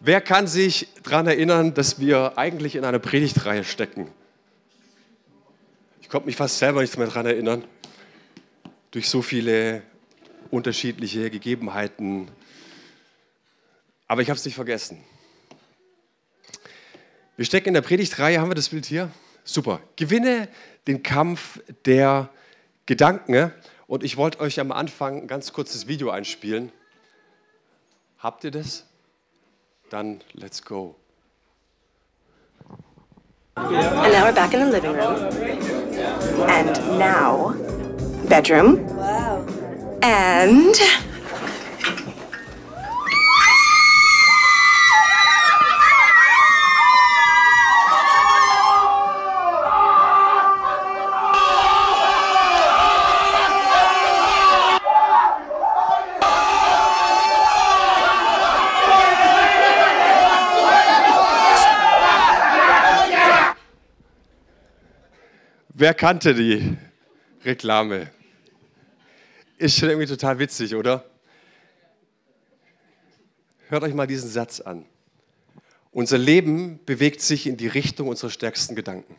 Wer kann sich daran erinnern, dass wir eigentlich in einer Predigtreihe stecken? Ich konnte mich fast selber nicht mehr daran erinnern. Durch so viele unterschiedliche Gegebenheiten. Aber ich habe es nicht vergessen. Wir stecken in der Predigtreihe, haben wir das Bild hier? Super. Gewinne den Kampf der Gedanken. Und ich wollte euch am Anfang ein ganz kurzes Video einspielen. Habt ihr das? Dann let's go. And now we're back in the living room. And now, bedroom. Wow. And. Wer kannte die Reklame? Ist schon irgendwie total witzig, oder? Hört euch mal diesen Satz an. Unser Leben bewegt sich in die Richtung unserer stärksten Gedanken.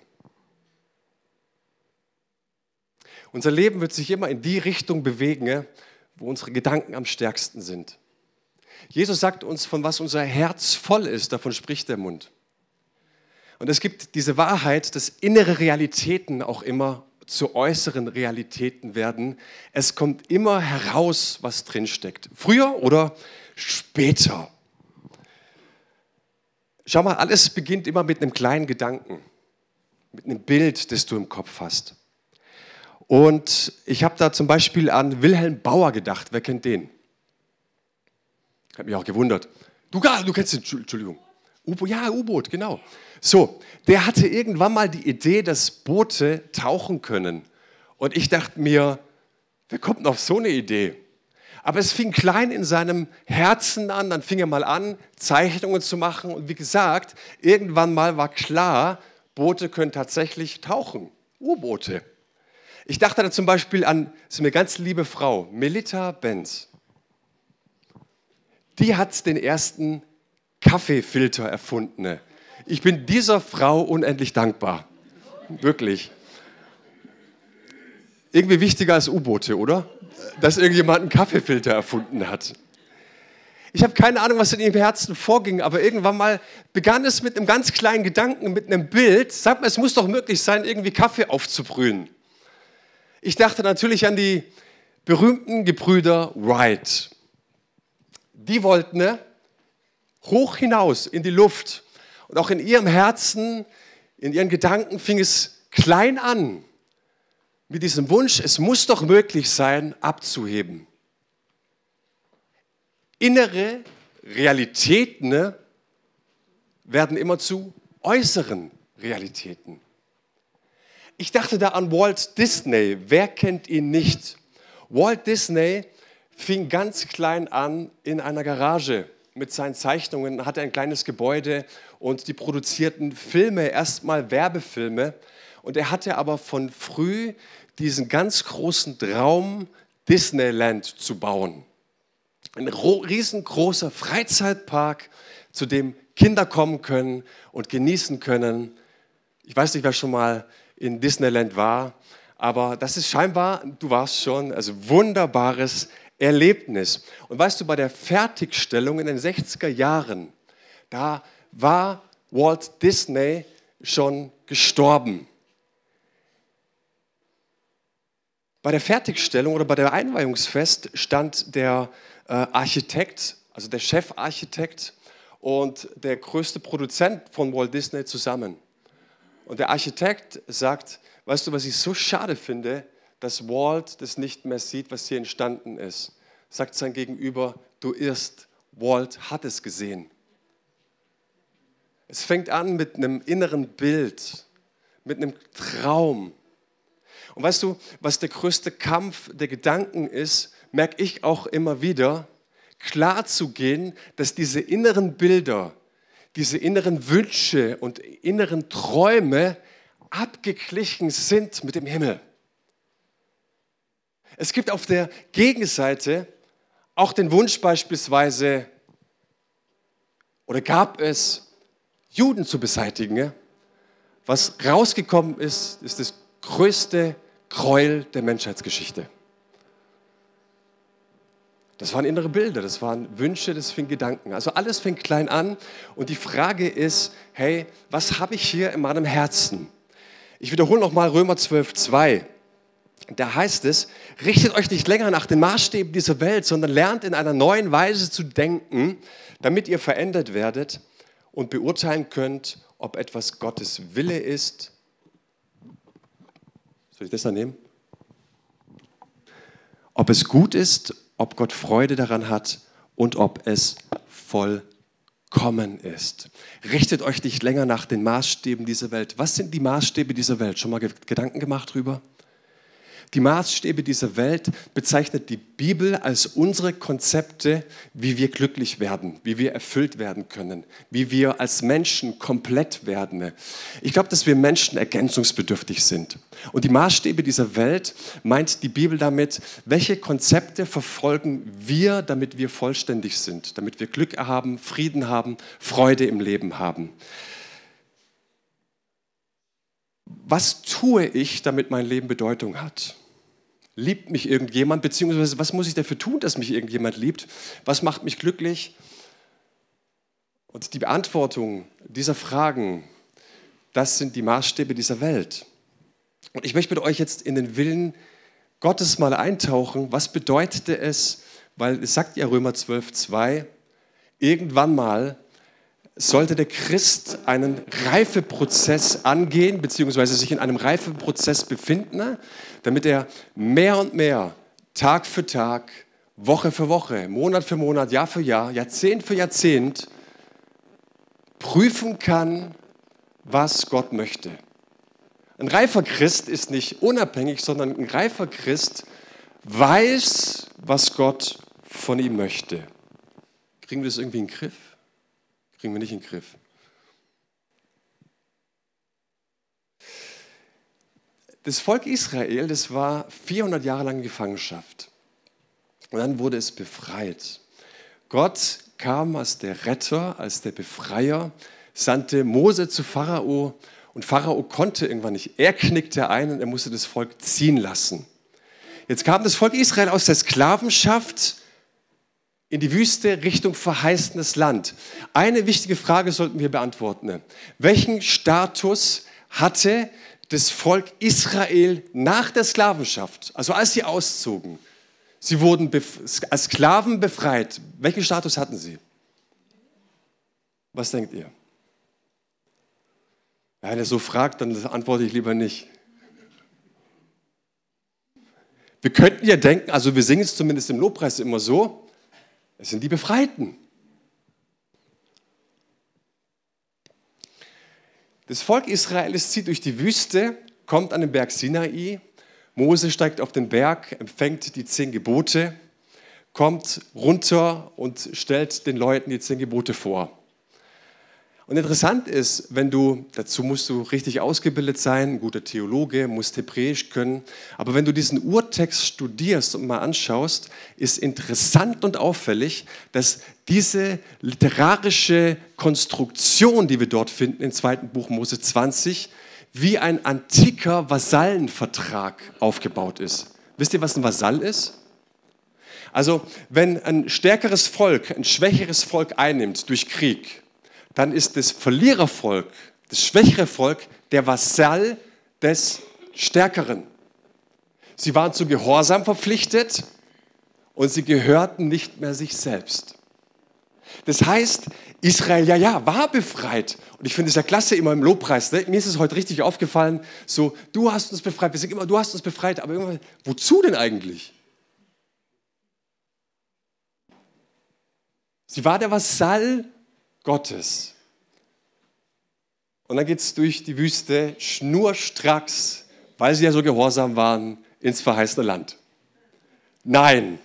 Unser Leben wird sich immer in die Richtung bewegen, wo unsere Gedanken am stärksten sind. Jesus sagt uns, von was unser Herz voll ist, davon spricht der Mund. Und es gibt diese Wahrheit, dass innere Realitäten auch immer zu äußeren Realitäten werden. Es kommt immer heraus, was drinsteckt. Früher oder später. Schau mal, alles beginnt immer mit einem kleinen Gedanken, mit einem Bild, das du im Kopf hast. Und ich habe da zum Beispiel an Wilhelm Bauer gedacht. Wer kennt den? Hat mich auch gewundert. Du, du kennst den, Entschuldigung. U-Boot, ja, U-Boot, genau. So, der hatte irgendwann mal die Idee, dass Boote tauchen können. Und ich dachte mir, wer kommt noch auf so eine Idee? Aber es fing klein in seinem Herzen an, dann fing er mal an, Zeichnungen zu machen. Und wie gesagt, irgendwann mal war klar, Boote können tatsächlich tauchen. U-Boote. Ich dachte da zum Beispiel an, ist eine ganz liebe Frau, Melita Benz. Die hat den ersten Kaffeefilter erfundene. Ich bin dieser Frau unendlich dankbar. Wirklich. Irgendwie wichtiger als U-Boote, oder? Dass irgendjemand einen Kaffeefilter erfunden hat. Ich habe keine Ahnung, was in ihrem Herzen vorging, aber irgendwann mal begann es mit einem ganz kleinen Gedanken, mit einem Bild. Sag mal, es muss doch möglich sein, irgendwie Kaffee aufzubrühen. Ich dachte natürlich an die berühmten Gebrüder Wright. Die wollten ne, hoch hinaus in die Luft. Und auch in ihrem Herzen, in ihren Gedanken fing es klein an mit diesem Wunsch, es muss doch möglich sein, abzuheben. Innere Realitäten ne, werden immer zu äußeren Realitäten. Ich dachte da an Walt Disney. Wer kennt ihn nicht? Walt Disney fing ganz klein an in einer Garage mit seinen Zeichnungen, hatte ein kleines Gebäude und die produzierten Filme, erstmal Werbefilme. Und er hatte aber von früh diesen ganz großen Traum, Disneyland zu bauen. Ein riesengroßer Freizeitpark, zu dem Kinder kommen können und genießen können. Ich weiß nicht, wer schon mal in Disneyland war, aber das ist scheinbar, du warst schon, also wunderbares Erlebnis. Und weißt du, bei der Fertigstellung in den 60er Jahren, da war Walt Disney schon gestorben. Bei der Fertigstellung oder bei der Einweihungsfest stand der äh, Architekt, also der Chefarchitekt und der größte Produzent von Walt Disney zusammen. Und der Architekt sagt, weißt du, was ich so schade finde, dass Walt das nicht mehr sieht, was hier entstanden ist. Sagt sein Gegenüber, du irrst, Walt hat es gesehen. Es fängt an mit einem inneren Bild, mit einem Traum. Und weißt du, was der größte Kampf der Gedanken ist, merke ich auch immer wieder, klar zu gehen, dass diese inneren Bilder, diese inneren Wünsche und inneren Träume abgeglichen sind mit dem Himmel. Es gibt auf der Gegenseite auch den Wunsch beispielsweise, oder gab es Juden zu beseitigen. Was rausgekommen ist, ist das größte Gräuel der Menschheitsgeschichte. Das waren innere Bilder, das waren Wünsche, das fing Gedanken. Also alles fängt klein an und die Frage ist, hey, was habe ich hier in meinem Herzen? Ich wiederhole nochmal Römer 12, 2. Da heißt es, richtet euch nicht länger nach den Maßstäben dieser Welt, sondern lernt in einer neuen Weise zu denken, damit ihr verändert werdet und beurteilen könnt, ob etwas Gottes Wille ist. Soll ich das dann nehmen? Ob es gut ist ob Gott Freude daran hat und ob es vollkommen ist. Richtet euch nicht länger nach den Maßstäben dieser Welt. Was sind die Maßstäbe dieser Welt? Schon mal Gedanken gemacht drüber? Die Maßstäbe dieser Welt bezeichnet die Bibel als unsere Konzepte, wie wir glücklich werden, wie wir erfüllt werden können, wie wir als Menschen komplett werden. Ich glaube, dass wir Menschen ergänzungsbedürftig sind. Und die Maßstäbe dieser Welt meint die Bibel damit, welche Konzepte verfolgen wir, damit wir vollständig sind, damit wir Glück haben, Frieden haben, Freude im Leben haben. Was tue ich, damit mein Leben Bedeutung hat? Liebt mich irgendjemand, beziehungsweise was muss ich dafür tun, dass mich irgendjemand liebt? Was macht mich glücklich? Und die Beantwortung dieser Fragen, das sind die Maßstäbe dieser Welt. Und ich möchte mit euch jetzt in den Willen Gottes mal eintauchen. Was bedeutete es, weil es sagt ja Römer 12, 2, irgendwann mal sollte der Christ einen Reifeprozess angehen, beziehungsweise sich in einem Reifeprozess befinden, damit er mehr und mehr, Tag für Tag, Woche für Woche, Monat für Monat, Jahr für Jahr, Jahrzehnt für Jahrzehnt prüfen kann, was Gott möchte. Ein reifer Christ ist nicht unabhängig, sondern ein reifer Christ weiß, was Gott von ihm möchte. Kriegen wir das irgendwie in den Griff? Kriegen wir nicht in den Griff. Das Volk Israel, das war 400 Jahre lang in Gefangenschaft. Und dann wurde es befreit. Gott kam als der Retter, als der Befreier, sandte Mose zu Pharao und Pharao konnte irgendwann nicht. Er knickte ein und er musste das Volk ziehen lassen. Jetzt kam das Volk Israel aus der Sklavenschaft in die Wüste Richtung verheißenes Land. Eine wichtige Frage sollten wir beantworten. Welchen Status hatte das Volk Israel nach der Sklavenschaft, also als sie auszogen? Sie wurden als Sklaven befreit. Welchen Status hatten sie? Was denkt ihr? Wenn er so fragt, dann antworte ich lieber nicht. Wir könnten ja denken, also wir singen es zumindest im Lobpreis immer so, es sind die Befreiten. Das Volk Israel zieht durch die Wüste, kommt an den Berg Sinai. Mose steigt auf den Berg, empfängt die zehn Gebote, kommt runter und stellt den Leuten die zehn Gebote vor. Und interessant ist, wenn du, dazu musst du richtig ausgebildet sein, ein guter Theologe, musst Hebräisch können, aber wenn du diesen Urtext studierst und mal anschaust, ist interessant und auffällig, dass diese literarische Konstruktion, die wir dort finden im zweiten Buch Mose 20, wie ein antiker Vasallenvertrag aufgebaut ist. Wisst ihr, was ein Vasall ist? Also, wenn ein stärkeres Volk ein schwächeres Volk einnimmt durch Krieg, dann ist das Verlierervolk, das schwächere Volk, der Vasall des Stärkeren. Sie waren zu Gehorsam verpflichtet und sie gehörten nicht mehr sich selbst. Das heißt, Israel, ja, ja, war befreit. Und ich finde es ja klasse immer im Lobpreis. Ne? Mir ist es heute richtig aufgefallen, so, du hast uns befreit. Wir sagen immer, du hast uns befreit. Aber irgendwann, wozu denn eigentlich? Sie war der Vasall Gottes. Und dann geht es durch die Wüste schnurstracks, weil sie ja so gehorsam waren, ins verheißene Land. Nein,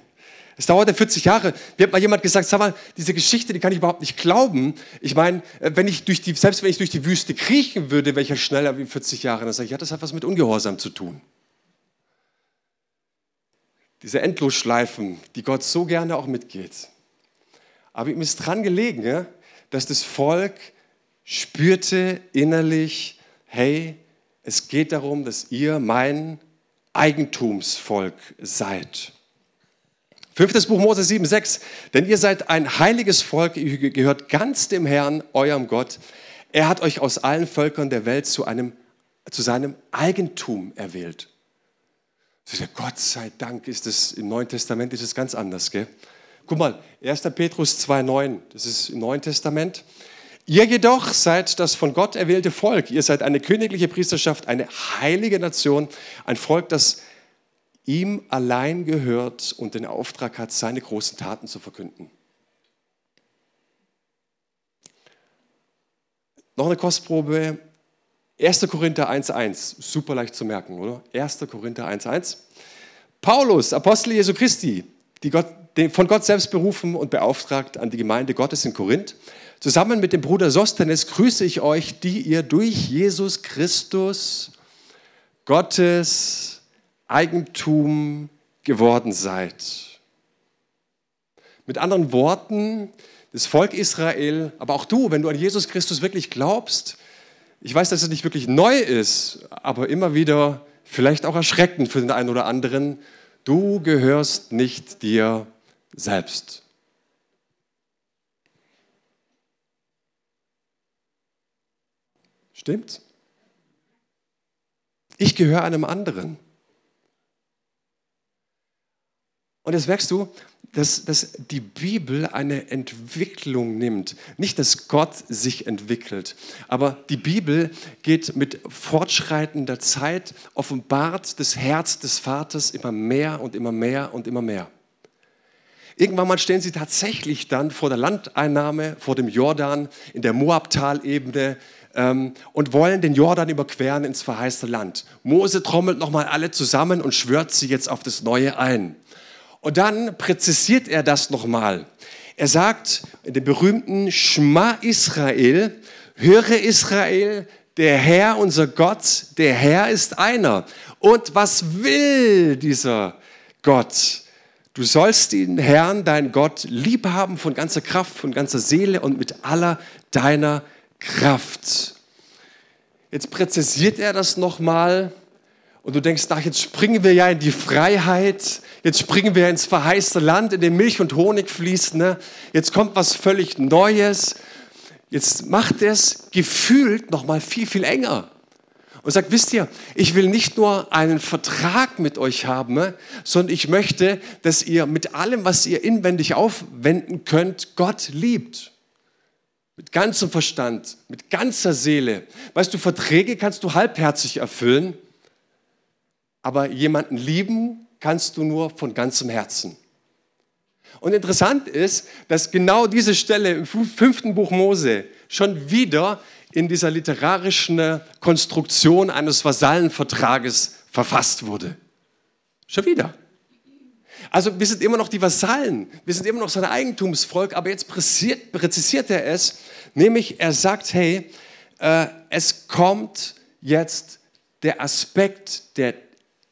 es dauerte 40 Jahre. Mir hat mal jemand gesagt, sag mal, diese Geschichte, die kann ich überhaupt nicht glauben. Ich meine, wenn ich durch die, selbst wenn ich durch die Wüste kriechen würde, wäre ich ja schneller wie 40 Jahre. Dann sage ich, ja, das hat was mit Ungehorsam zu tun. Diese Endlosschleifen, die Gott so gerne auch mitgeht. Aber ihm ist dran gelegen, ja, dass das Volk spürte innerlich, hey, es geht darum, dass ihr mein Eigentumsvolk seid. Fünftes Buch Mose 7, 6. Denn ihr seid ein heiliges Volk, ihr gehört ganz dem Herrn, eurem Gott. Er hat euch aus allen Völkern der Welt zu, einem, zu seinem Eigentum erwählt. Gott sei Dank ist es im Neuen Testament ist es ganz anders. Gell? Guck mal, 1. Petrus 2,9, das ist im Neuen Testament. Ihr jedoch seid das von Gott erwählte Volk. Ihr seid eine königliche Priesterschaft, eine heilige Nation, ein Volk, das ihm allein gehört und den Auftrag hat, seine großen Taten zu verkünden. Noch eine Kostprobe. 1. Korinther 1.1, super leicht zu merken, oder? 1. Korinther 1.1. Paulus, Apostel Jesu Christi, Gott, von Gott selbst berufen und beauftragt an die Gemeinde Gottes in Korinth. Zusammen mit dem Bruder Sostenes grüße ich euch, die ihr durch Jesus Christus Gottes Eigentum geworden seid. Mit anderen Worten, das Volk Israel, aber auch du, wenn du an Jesus Christus wirklich glaubst, ich weiß, dass es nicht wirklich neu ist, aber immer wieder vielleicht auch erschreckend für den einen oder anderen, du gehörst nicht dir selbst. Stimmt? Ich gehöre einem anderen. Und jetzt merkst du, dass, dass die Bibel eine Entwicklung nimmt. Nicht, dass Gott sich entwickelt, aber die Bibel geht mit fortschreitender Zeit, offenbart das Herz des Vaters immer mehr und immer mehr und immer mehr. Irgendwann mal stehen sie tatsächlich dann vor der Landeinnahme, vor dem Jordan, in der Moabtalebene ähm, und wollen den Jordan überqueren ins verheißte Land. Mose trommelt nochmal alle zusammen und schwört sie jetzt auf das Neue ein. Und dann präzisiert er das nochmal. Er sagt in dem berühmten Schma Israel, höre Israel, der Herr, unser Gott, der Herr ist einer. Und was will dieser Gott? Du sollst den Herrn, dein Gott, lieb haben von ganzer Kraft, von ganzer Seele und mit aller deiner Kraft. Jetzt präzisiert er das nochmal und du denkst, ach, jetzt springen wir ja in die Freiheit, jetzt springen wir ins verheißte Land, in dem Milch und Honig fließt, ne? jetzt kommt was völlig Neues. Jetzt macht es gefühlt noch mal viel, viel enger. Und sagt, wisst ihr, ich will nicht nur einen Vertrag mit euch haben, sondern ich möchte, dass ihr mit allem, was ihr inwendig aufwenden könnt, Gott liebt. Mit ganzem Verstand, mit ganzer Seele. Weißt du, Verträge kannst du halbherzig erfüllen, aber jemanden lieben kannst du nur von ganzem Herzen. Und interessant ist, dass genau diese Stelle im fünften Buch Mose schon wieder in dieser literarischen Konstruktion eines Vasallenvertrages verfasst wurde. Schon wieder. Also wir sind immer noch die Vasallen, wir sind immer noch sein Eigentumsvolk, aber jetzt präzisiert, präzisiert er es, nämlich er sagt, hey, äh, es kommt jetzt der Aspekt der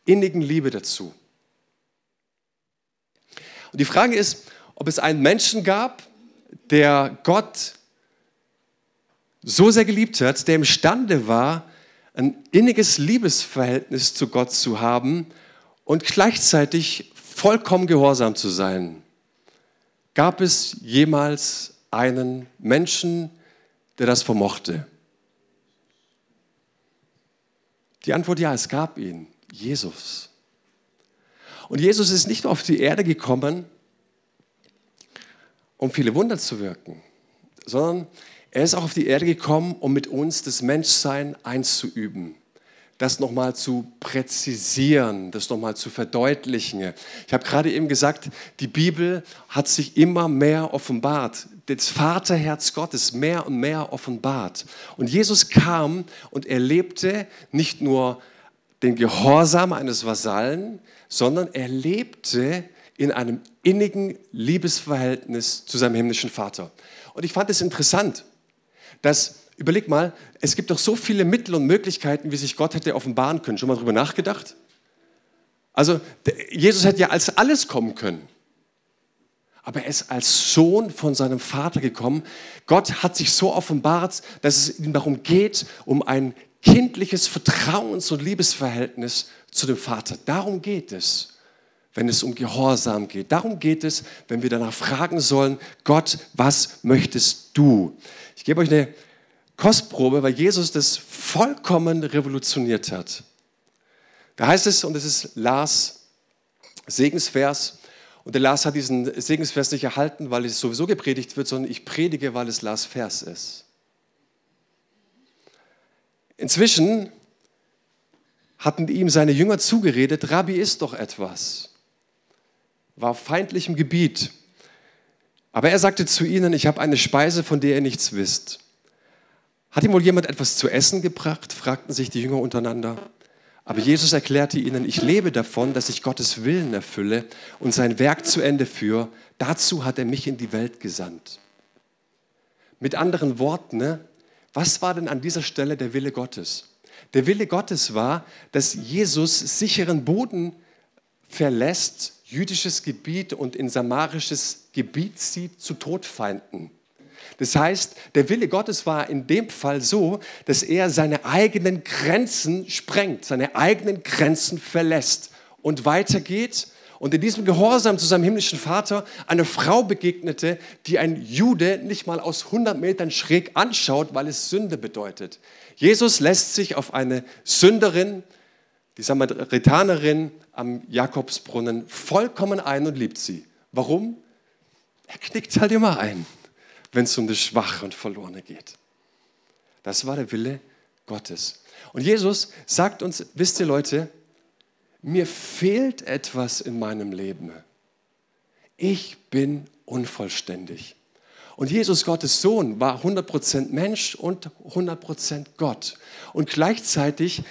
innigen Liebe dazu. Und die Frage ist, ob es einen Menschen gab, der Gott so sehr geliebt hat, der imstande war, ein inniges Liebesverhältnis zu Gott zu haben und gleichzeitig vollkommen gehorsam zu sein. Gab es jemals einen Menschen, der das vermochte? Die Antwort ja, es gab ihn. Jesus. Und Jesus ist nicht nur auf die Erde gekommen, um viele Wunder zu wirken, sondern er ist auch auf die Erde gekommen, um mit uns das Menschsein einzuüben, das nochmal zu präzisieren, das nochmal zu verdeutlichen. Ich habe gerade eben gesagt, die Bibel hat sich immer mehr offenbart, das Vaterherz Gottes mehr und mehr offenbart. Und Jesus kam und er lebte nicht nur den Gehorsam eines Vasallen, sondern er lebte in einem innigen Liebesverhältnis zu seinem himmlischen Vater. Und ich fand es interessant, dass, überleg mal, es gibt doch so viele Mittel und Möglichkeiten, wie sich Gott hätte offenbaren können. Schon mal darüber nachgedacht? Also, Jesus hätte ja als alles kommen können. aber er ist als Sohn von seinem Vater gekommen. Gott hat sich so offenbart, dass es ihm darum geht, um ein kindliches Vertrauens- und Liebesverhältnis zu dem Vater. Darum geht es, wenn es um Gehorsam geht. Darum geht es, wenn wir danach fragen sollen, Gott, was möchtest du? Ich gebe euch eine Kostprobe, weil Jesus das vollkommen revolutioniert hat. Da heißt es, und es ist Lars Segensvers, und der Lars hat diesen Segensvers nicht erhalten, weil es sowieso gepredigt wird, sondern ich predige, weil es Lars Vers ist. Inzwischen hatten ihm seine Jünger zugeredet, Rabbi ist doch etwas. War auf feindlichem Gebiet. Aber er sagte zu ihnen, ich habe eine Speise, von der ihr nichts wisst. Hat ihm wohl jemand etwas zu essen gebracht? fragten sich die Jünger untereinander. Aber Jesus erklärte ihnen, ich lebe davon, dass ich Gottes Willen erfülle und sein Werk zu Ende führe. Dazu hat er mich in die Welt gesandt. Mit anderen Worten, ne, was war denn an dieser Stelle der Wille Gottes? Der Wille Gottes war, dass Jesus sicheren Boden verlässt, jüdisches Gebiet und in samarisches Gebiet zieht zu Todfeinden. Das heißt, der Wille Gottes war in dem Fall so, dass er seine eigenen Grenzen sprengt, seine eigenen Grenzen verlässt und weitergeht und in diesem Gehorsam zu seinem himmlischen Vater eine Frau begegnete, die ein Jude nicht mal aus 100 Metern schräg anschaut, weil es Sünde bedeutet. Jesus lässt sich auf eine Sünderin, die Samaritanerin am Jakobsbrunnen, vollkommen ein und liebt sie. Warum? Er knickt halt immer ein wenn es um das Schwache und Verlorene geht. Das war der Wille Gottes. Und Jesus sagt uns, wisst ihr Leute, mir fehlt etwas in meinem Leben. Ich bin unvollständig. Und Jesus, Gottes Sohn, war 100% Mensch und 100% Gott. Und gleichzeitig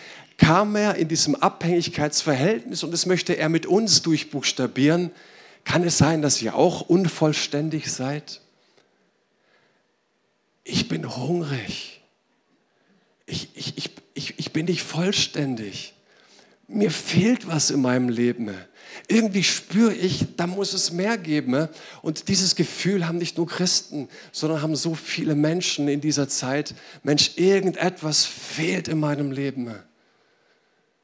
kam er in diesem Abhängigkeitsverhältnis und das möchte er mit uns durchbuchstabieren. Kann es sein, dass ihr auch unvollständig seid? ich bin hungrig. Ich, ich, ich, ich, ich bin nicht vollständig. Mir fehlt was in meinem Leben. Irgendwie spüre ich, da muss es mehr geben. Und dieses Gefühl haben nicht nur Christen, sondern haben so viele Menschen in dieser Zeit. Mensch, irgendetwas fehlt in meinem Leben.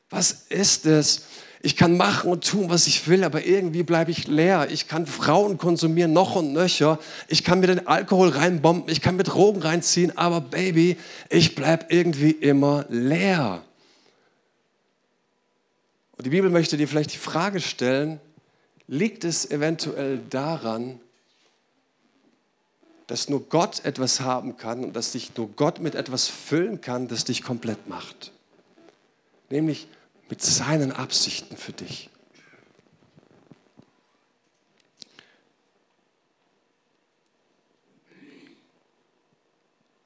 Was ist es? Ich kann machen und tun, was ich will, aber irgendwie bleibe ich leer. Ich kann Frauen konsumieren, noch und nöcher. Ich kann mir den Alkohol reinbomben, ich kann mir Drogen reinziehen, aber Baby, ich bleibe irgendwie immer leer. Und die Bibel möchte dir vielleicht die Frage stellen, liegt es eventuell daran, dass nur Gott etwas haben kann und dass dich nur Gott mit etwas füllen kann, das dich komplett macht? Nämlich mit seinen Absichten für dich.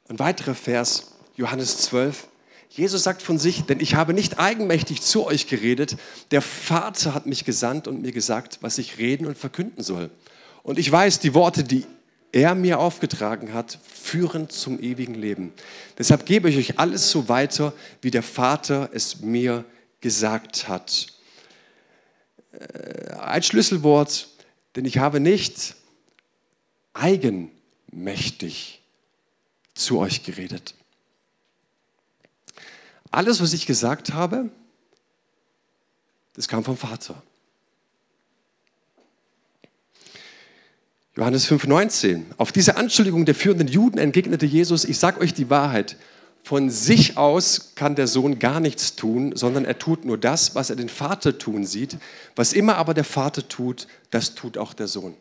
Ein weiterer Vers, Johannes 12. Jesus sagt von sich, denn ich habe nicht eigenmächtig zu euch geredet, der Vater hat mich gesandt und mir gesagt, was ich reden und verkünden soll. Und ich weiß, die Worte, die er mir aufgetragen hat, führen zum ewigen Leben. Deshalb gebe ich euch alles so weiter, wie der Vater es mir gesagt hat. Äh, ein Schlüsselwort, denn ich habe nicht eigenmächtig zu euch geredet. Alles, was ich gesagt habe, das kam vom Vater. Johannes 5,19. Auf diese Anschuldigung der führenden Juden entgegnete Jesus: Ich sage euch die Wahrheit. Von sich aus kann der Sohn gar nichts tun, sondern er tut nur das, was er den Vater tun sieht. Was immer aber der Vater tut, das tut auch der Sohn.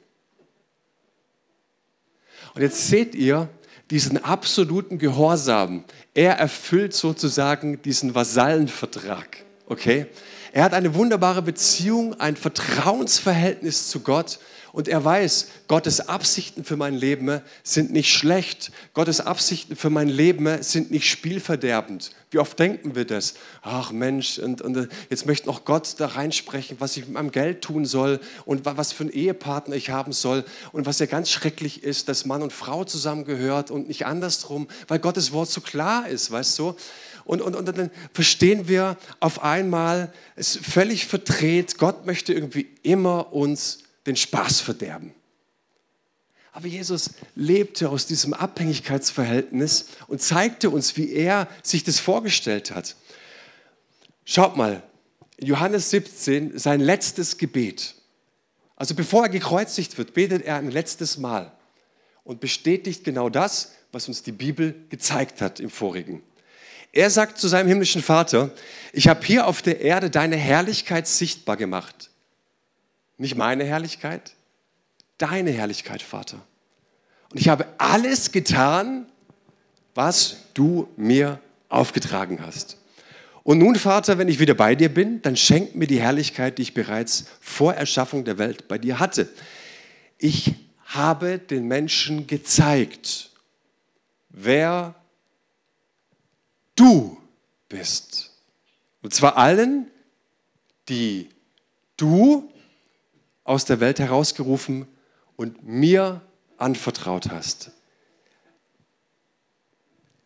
Und jetzt seht ihr diesen absoluten Gehorsam. Er erfüllt sozusagen diesen Vasallenvertrag. Okay? Er hat eine wunderbare Beziehung, ein Vertrauensverhältnis zu Gott und er weiß, Gottes Absichten für mein Leben sind nicht schlecht. Gottes Absichten für mein Leben sind nicht spielverderbend. Wie oft denken wir das? Ach Mensch, und, und jetzt möchte noch Gott da reinsprechen, was ich mit meinem Geld tun soll und was für einen Ehepartner ich haben soll und was ja ganz schrecklich ist, dass Mann und Frau zusammengehört und nicht andersrum, weil Gottes Wort so klar ist, weißt du? Und, und, und dann verstehen wir auf einmal, es ist völlig verdreht, Gott möchte irgendwie immer uns den Spaß verderben. Aber Jesus lebte aus diesem Abhängigkeitsverhältnis und zeigte uns, wie er sich das vorgestellt hat. Schaut mal, Johannes 17, sein letztes Gebet. Also bevor er gekreuzigt wird, betet er ein letztes Mal und bestätigt genau das, was uns die Bibel gezeigt hat im vorigen. Er sagt zu seinem himmlischen Vater, ich habe hier auf der Erde deine Herrlichkeit sichtbar gemacht. Nicht meine Herrlichkeit, deine Herrlichkeit, Vater. Und ich habe alles getan, was du mir aufgetragen hast. Und nun, Vater, wenn ich wieder bei dir bin, dann schenk mir die Herrlichkeit, die ich bereits vor Erschaffung der Welt bei dir hatte. Ich habe den Menschen gezeigt, wer du bist. Und zwar allen, die du aus der Welt herausgerufen und mir anvertraut hast.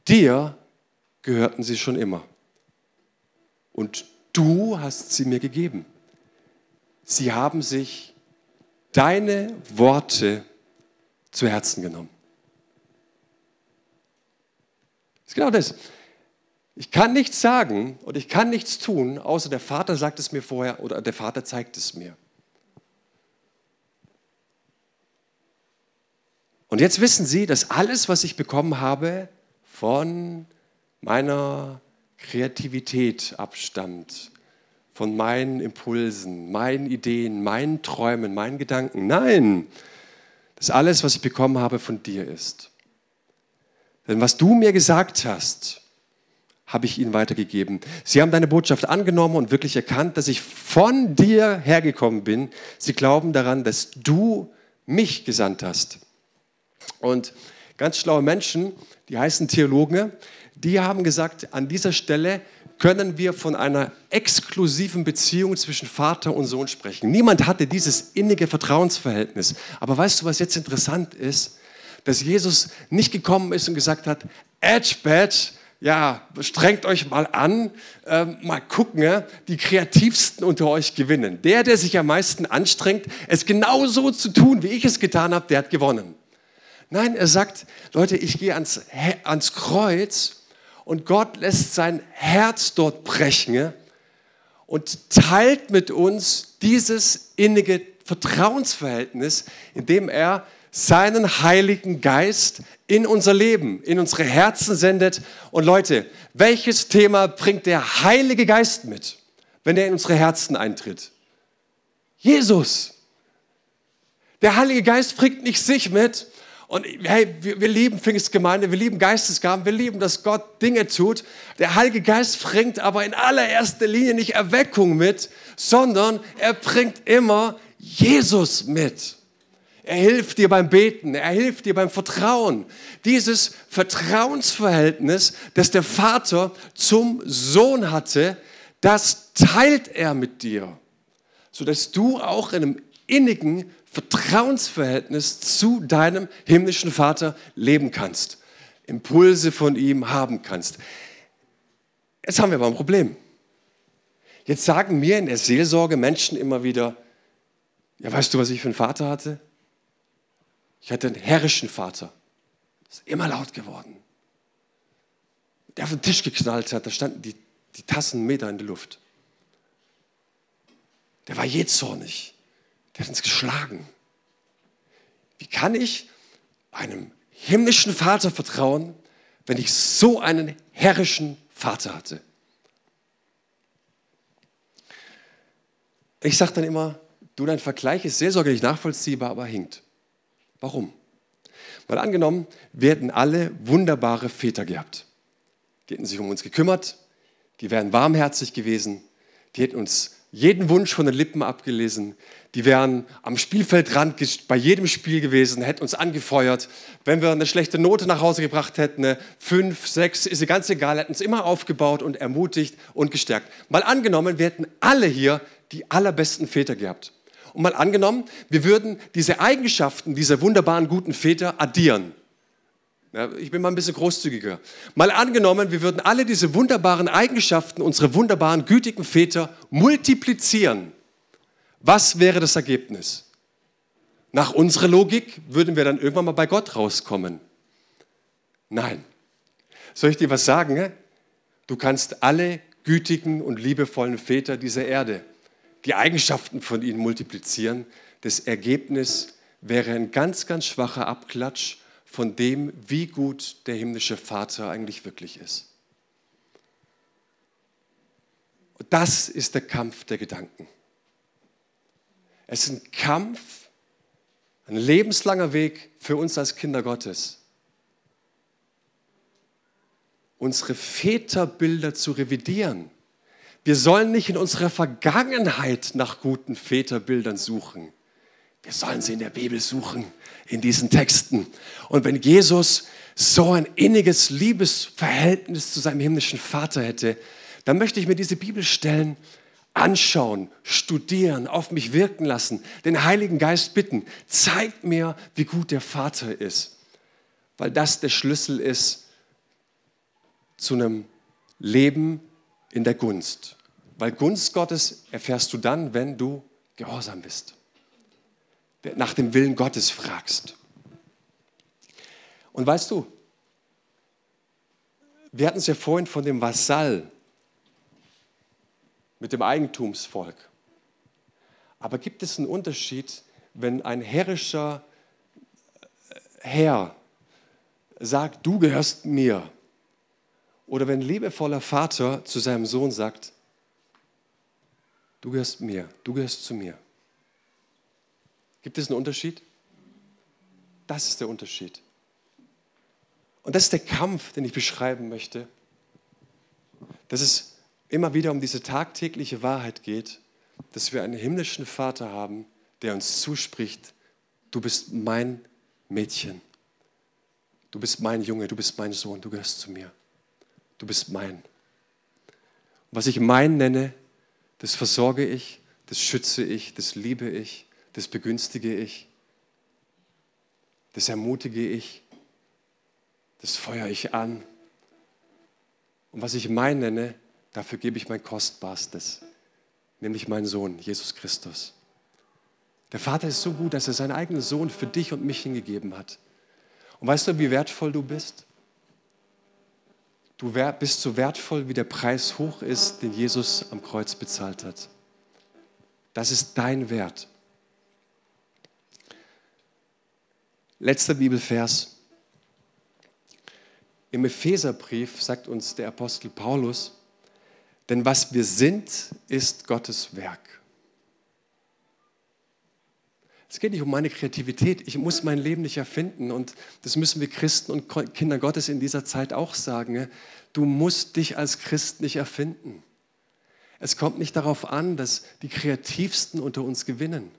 Dir gehörten sie schon immer. Und du hast sie mir gegeben. Sie haben sich deine Worte zu Herzen genommen. Das ist genau das. Ich kann nichts sagen und ich kann nichts tun, außer der Vater sagt es mir vorher oder der Vater zeigt es mir. Und jetzt wissen Sie, dass alles, was ich bekommen habe, von meiner Kreativität abstammt, von meinen Impulsen, meinen Ideen, meinen Träumen, meinen Gedanken. Nein, dass alles, was ich bekommen habe, von dir ist. Denn was du mir gesagt hast, habe ich ihnen weitergegeben. Sie haben deine Botschaft angenommen und wirklich erkannt, dass ich von dir hergekommen bin. Sie glauben daran, dass du mich gesandt hast. Und ganz schlaue Menschen, die heißen Theologen, die haben gesagt, an dieser Stelle können wir von einer exklusiven Beziehung zwischen Vater und Sohn sprechen. Niemand hatte dieses innige Vertrauensverhältnis. Aber weißt du, was jetzt interessant ist? Dass Jesus nicht gekommen ist und gesagt hat, Edge Badge, ja, strengt euch mal an, äh, mal gucken, ja, die kreativsten unter euch gewinnen. Der, der sich am meisten anstrengt, es genauso zu tun, wie ich es getan habe, der hat gewonnen. Nein, er sagt, Leute, ich gehe ans, ans Kreuz und Gott lässt sein Herz dort brechen und teilt mit uns dieses innige Vertrauensverhältnis, indem er seinen Heiligen Geist in unser Leben, in unsere Herzen sendet. Und Leute, welches Thema bringt der Heilige Geist mit, wenn er in unsere Herzen eintritt? Jesus. Der Heilige Geist bringt nicht sich mit, und hey, wir, wir lieben Pfingstgemeinde, wir lieben Geistesgaben, wir lieben, dass Gott Dinge tut. Der Heilige Geist bringt aber in allererster Linie nicht Erweckung mit, sondern er bringt immer Jesus mit. Er hilft dir beim Beten, er hilft dir beim Vertrauen. Dieses Vertrauensverhältnis, das der Vater zum Sohn hatte, das teilt er mit dir, sodass du auch in einem innigen Vertrauensverhältnis zu deinem himmlischen Vater leben kannst, Impulse von ihm haben kannst. Jetzt haben wir aber ein Problem. Jetzt sagen mir in der Seelsorge Menschen immer wieder, ja, weißt du, was ich für einen Vater hatte? Ich hatte einen herrischen Vater. Ist immer laut geworden. Der auf den Tisch geknallt hat, da standen die, die Tassen Meter in der Luft. Der war jähzornig. Der hat uns geschlagen. Wie kann ich einem himmlischen Vater vertrauen, wenn ich so einen herrischen Vater hatte? Ich sage dann immer, du, dein Vergleich ist sehr sorglich nachvollziehbar, aber hinkt. Warum? Weil angenommen, wir hätten alle wunderbare Väter gehabt. Die hätten sich um uns gekümmert, die wären warmherzig gewesen, die hätten uns jeden Wunsch von den Lippen abgelesen. Die wären am Spielfeldrand bei jedem Spiel gewesen, hätten uns angefeuert. Wenn wir eine schlechte Note nach Hause gebracht hätten, eine fünf, sechs, ist ja ganz egal, hätten uns immer aufgebaut und ermutigt und gestärkt. Mal angenommen, wir hätten alle hier die allerbesten Väter gehabt. Und mal angenommen, wir würden diese Eigenschaften dieser wunderbaren guten Väter addieren. Ja, ich bin mal ein bisschen großzügiger. Mal angenommen, wir würden alle diese wunderbaren Eigenschaften unserer wunderbaren, gütigen Väter multiplizieren. Was wäre das Ergebnis? Nach unserer Logik würden wir dann irgendwann mal bei Gott rauskommen. Nein. Soll ich dir was sagen? Du kannst alle gütigen und liebevollen Väter dieser Erde, die Eigenschaften von ihnen multiplizieren. Das Ergebnis wäre ein ganz, ganz schwacher Abklatsch von dem, wie gut der himmlische Vater eigentlich wirklich ist. Das ist der Kampf der Gedanken. Es ist ein Kampf, ein lebenslanger Weg für uns als Kinder Gottes unsere Väterbilder zu revidieren. Wir sollen nicht in unserer Vergangenheit nach guten Väterbildern suchen. Wir sollen sie in der Bibel suchen, in diesen Texten. Und wenn Jesus so ein inniges Liebesverhältnis zu seinem himmlischen Vater hätte, dann möchte ich mir diese Bibelstellen anschauen, studieren, auf mich wirken lassen, den Heiligen Geist bitten, zeigt mir, wie gut der Vater ist, weil das der Schlüssel ist zu einem Leben in der Gunst. Weil Gunst Gottes erfährst du dann, wenn du gehorsam bist, nach dem Willen Gottes fragst. Und weißt du, wir hatten es ja vorhin von dem Vasall mit dem Eigentumsvolk. Aber gibt es einen Unterschied, wenn ein herrischer Herr sagt, du gehörst mir, oder wenn ein liebevoller Vater zu seinem Sohn sagt, du gehörst mir, du gehörst zu mir. Gibt es einen Unterschied? Das ist der Unterschied. Und das ist der Kampf, den ich beschreiben möchte, dass es immer wieder um diese tagtägliche Wahrheit geht, dass wir einen himmlischen Vater haben, der uns zuspricht, du bist mein Mädchen, du bist mein Junge, du bist mein Sohn, du gehörst zu mir du bist mein. was ich mein nenne, das versorge ich, das schütze ich, das liebe ich, das begünstige ich, das ermutige ich, das feuere ich an. Und was ich mein nenne, dafür gebe ich mein Kostbarstes, nämlich meinen Sohn, Jesus Christus. Der Vater ist so gut, dass er seinen eigenen Sohn für dich und mich hingegeben hat. Und weißt du, wie wertvoll du bist? Du bist so wertvoll, wie der Preis hoch ist, den Jesus am Kreuz bezahlt hat. Das ist dein Wert. Letzter Bibelvers. Im Epheserbrief sagt uns der Apostel Paulus, denn was wir sind, ist Gottes Werk. Es geht nicht um meine Kreativität. Ich muss mein Leben nicht erfinden. Und das müssen wir Christen und Kinder Gottes in dieser Zeit auch sagen. Du musst dich als Christ nicht erfinden. Es kommt nicht darauf an, dass die Kreativsten unter uns gewinnen.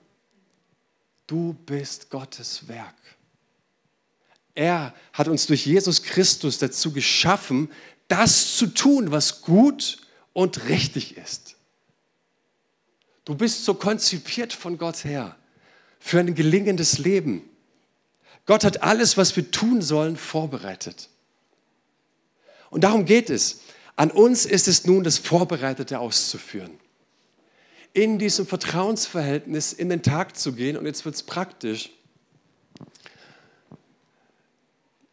Du bist Gottes Werk. Er hat uns durch Jesus Christus dazu geschaffen, das zu tun, was gut und richtig ist. Du bist so konzipiert von Gott her für ein gelingendes Leben. Gott hat alles, was wir tun sollen, vorbereitet. Und darum geht es. An uns ist es nun, das Vorbereitete auszuführen. In diesem Vertrauensverhältnis in den Tag zu gehen. Und jetzt wird es praktisch.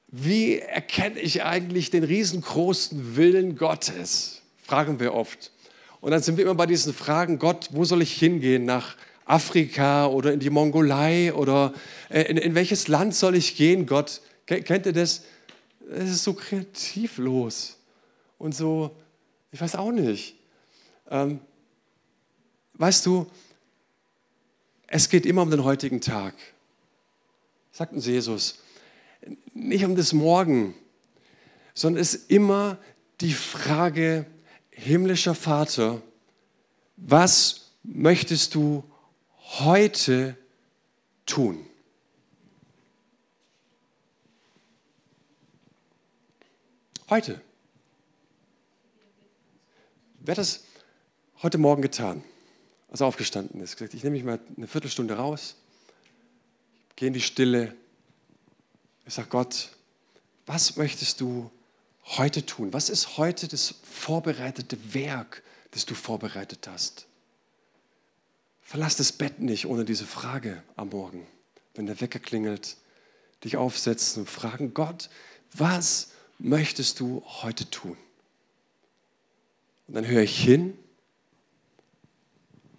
Wie erkenne ich eigentlich den riesengroßen Willen Gottes? Fragen wir oft. Und dann sind wir immer bei diesen Fragen, Gott, wo soll ich hingehen? Nach Afrika oder in die Mongolei oder äh, in, in welches Land soll ich gehen, Gott? Kennt ihr das? Es ist so kreativlos und so, ich weiß auch nicht. Ähm, weißt du, es geht immer um den heutigen Tag, sagt uns Jesus. Nicht um das Morgen, sondern es ist immer die Frage, himmlischer Vater, was möchtest du heute tun? Heute. Wer hat das heute Morgen getan, als er aufgestanden ist? Gesagt, ich nehme mich mal eine Viertelstunde raus, gehe in die Stille. Ich sage Gott, was möchtest du heute tun? Was ist heute das vorbereitete Werk, das du vorbereitet hast? Verlass das Bett nicht ohne diese Frage am Morgen. wenn der Wecker klingelt, dich aufsetzen und fragen, Gott, was möchtest du heute tun? Und dann höre ich hin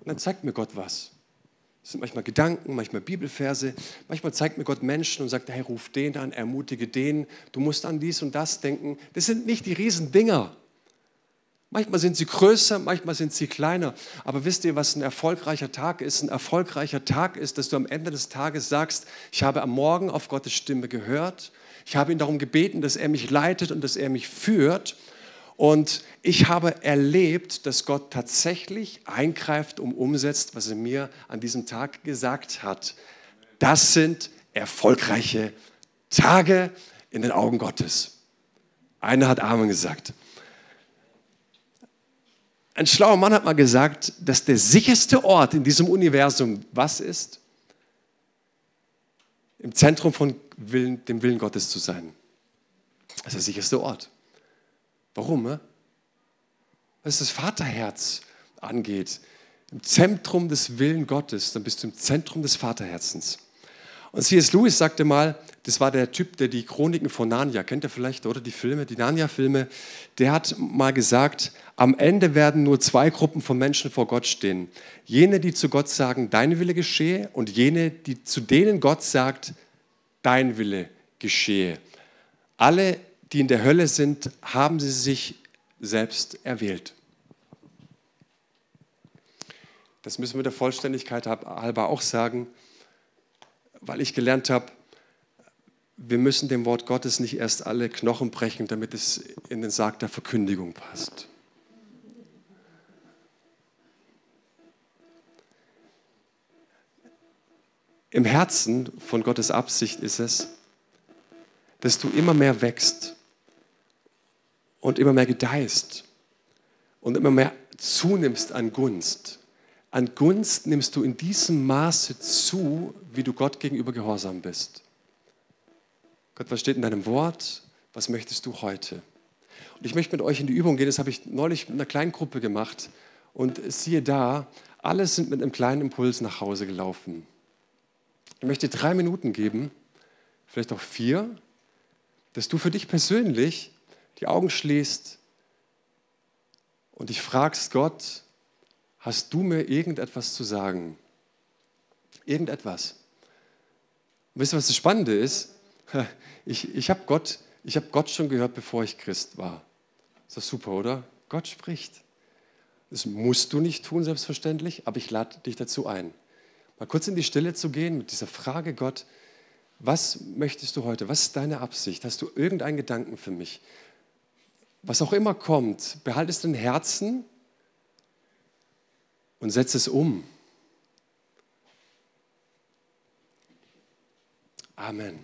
und dann zeigt mir Gott was. Das sind manchmal Gedanken, manchmal Bibelverse, manchmal zeigt mir Gott Menschen und sagt, hey, ruf den an, ermutige den, du musst an dies und das denken. Das sind nicht die Riesendinger. Manchmal sind sie größer, manchmal sind sie kleiner. Aber wisst ihr, was ein erfolgreicher Tag ist? Ein erfolgreicher Tag ist, dass du am Ende des Tages sagst, ich habe am Morgen auf Gottes Stimme gehört. Ich habe ihn darum gebeten, dass er mich leitet und dass er mich führt. Und ich habe erlebt, dass Gott tatsächlich eingreift und umsetzt, was er mir an diesem Tag gesagt hat. Das sind erfolgreiche Tage in den Augen Gottes. Einer hat Amen gesagt. Ein schlauer Mann hat mal gesagt, dass der sicherste Ort in diesem Universum was ist? Im Zentrum von Willen, dem Willen Gottes zu sein. Das ist der sicherste Ort. Warum? Ne? Was das Vaterherz angeht, im Zentrum des Willen Gottes, dann bist du im Zentrum des Vaterherzens. Und C.S. Lewis sagte mal, das war der Typ, der die Chroniken von Narnia, kennt ihr vielleicht, oder die Filme, die Narnia-Filme, der hat mal gesagt, am Ende werden nur zwei Gruppen von Menschen vor Gott stehen. Jene, die zu Gott sagen, dein Wille geschehe, und jene, die zu denen Gott sagt, dein Wille geschehe. Alle die in der Hölle sind, haben sie sich selbst erwählt. Das müssen wir der Vollständigkeit halber auch sagen, weil ich gelernt habe, wir müssen dem Wort Gottes nicht erst alle Knochen brechen, damit es in den Sarg der Verkündigung passt. Im Herzen von Gottes Absicht ist es, dass du immer mehr wächst und immer mehr gedeihst und immer mehr zunimmst an Gunst. An Gunst nimmst du in diesem Maße zu, wie du Gott gegenüber gehorsam bist. Gott, was steht in deinem Wort? Was möchtest du heute? Und ich möchte mit euch in die Übung gehen. Das habe ich neulich mit einer kleinen Gruppe gemacht. Und siehe da, alle sind mit einem kleinen Impuls nach Hause gelaufen. Ich möchte drei Minuten geben, vielleicht auch vier, dass du für dich persönlich die Augen schließt und dich fragst, Gott, hast du mir irgendetwas zu sagen? Irgendetwas. Und wisst ihr, was das Spannende ist? Ich, ich habe Gott, hab Gott schon gehört, bevor ich Christ war. Ist das super, oder? Gott spricht. Das musst du nicht tun, selbstverständlich, aber ich lade dich dazu ein. Mal kurz in die Stille zu gehen mit dieser Frage, Gott, was möchtest du heute? Was ist deine Absicht? Hast du irgendeinen Gedanken für mich? Was auch immer kommt, behalte es in Herzen und setze es um. Amen.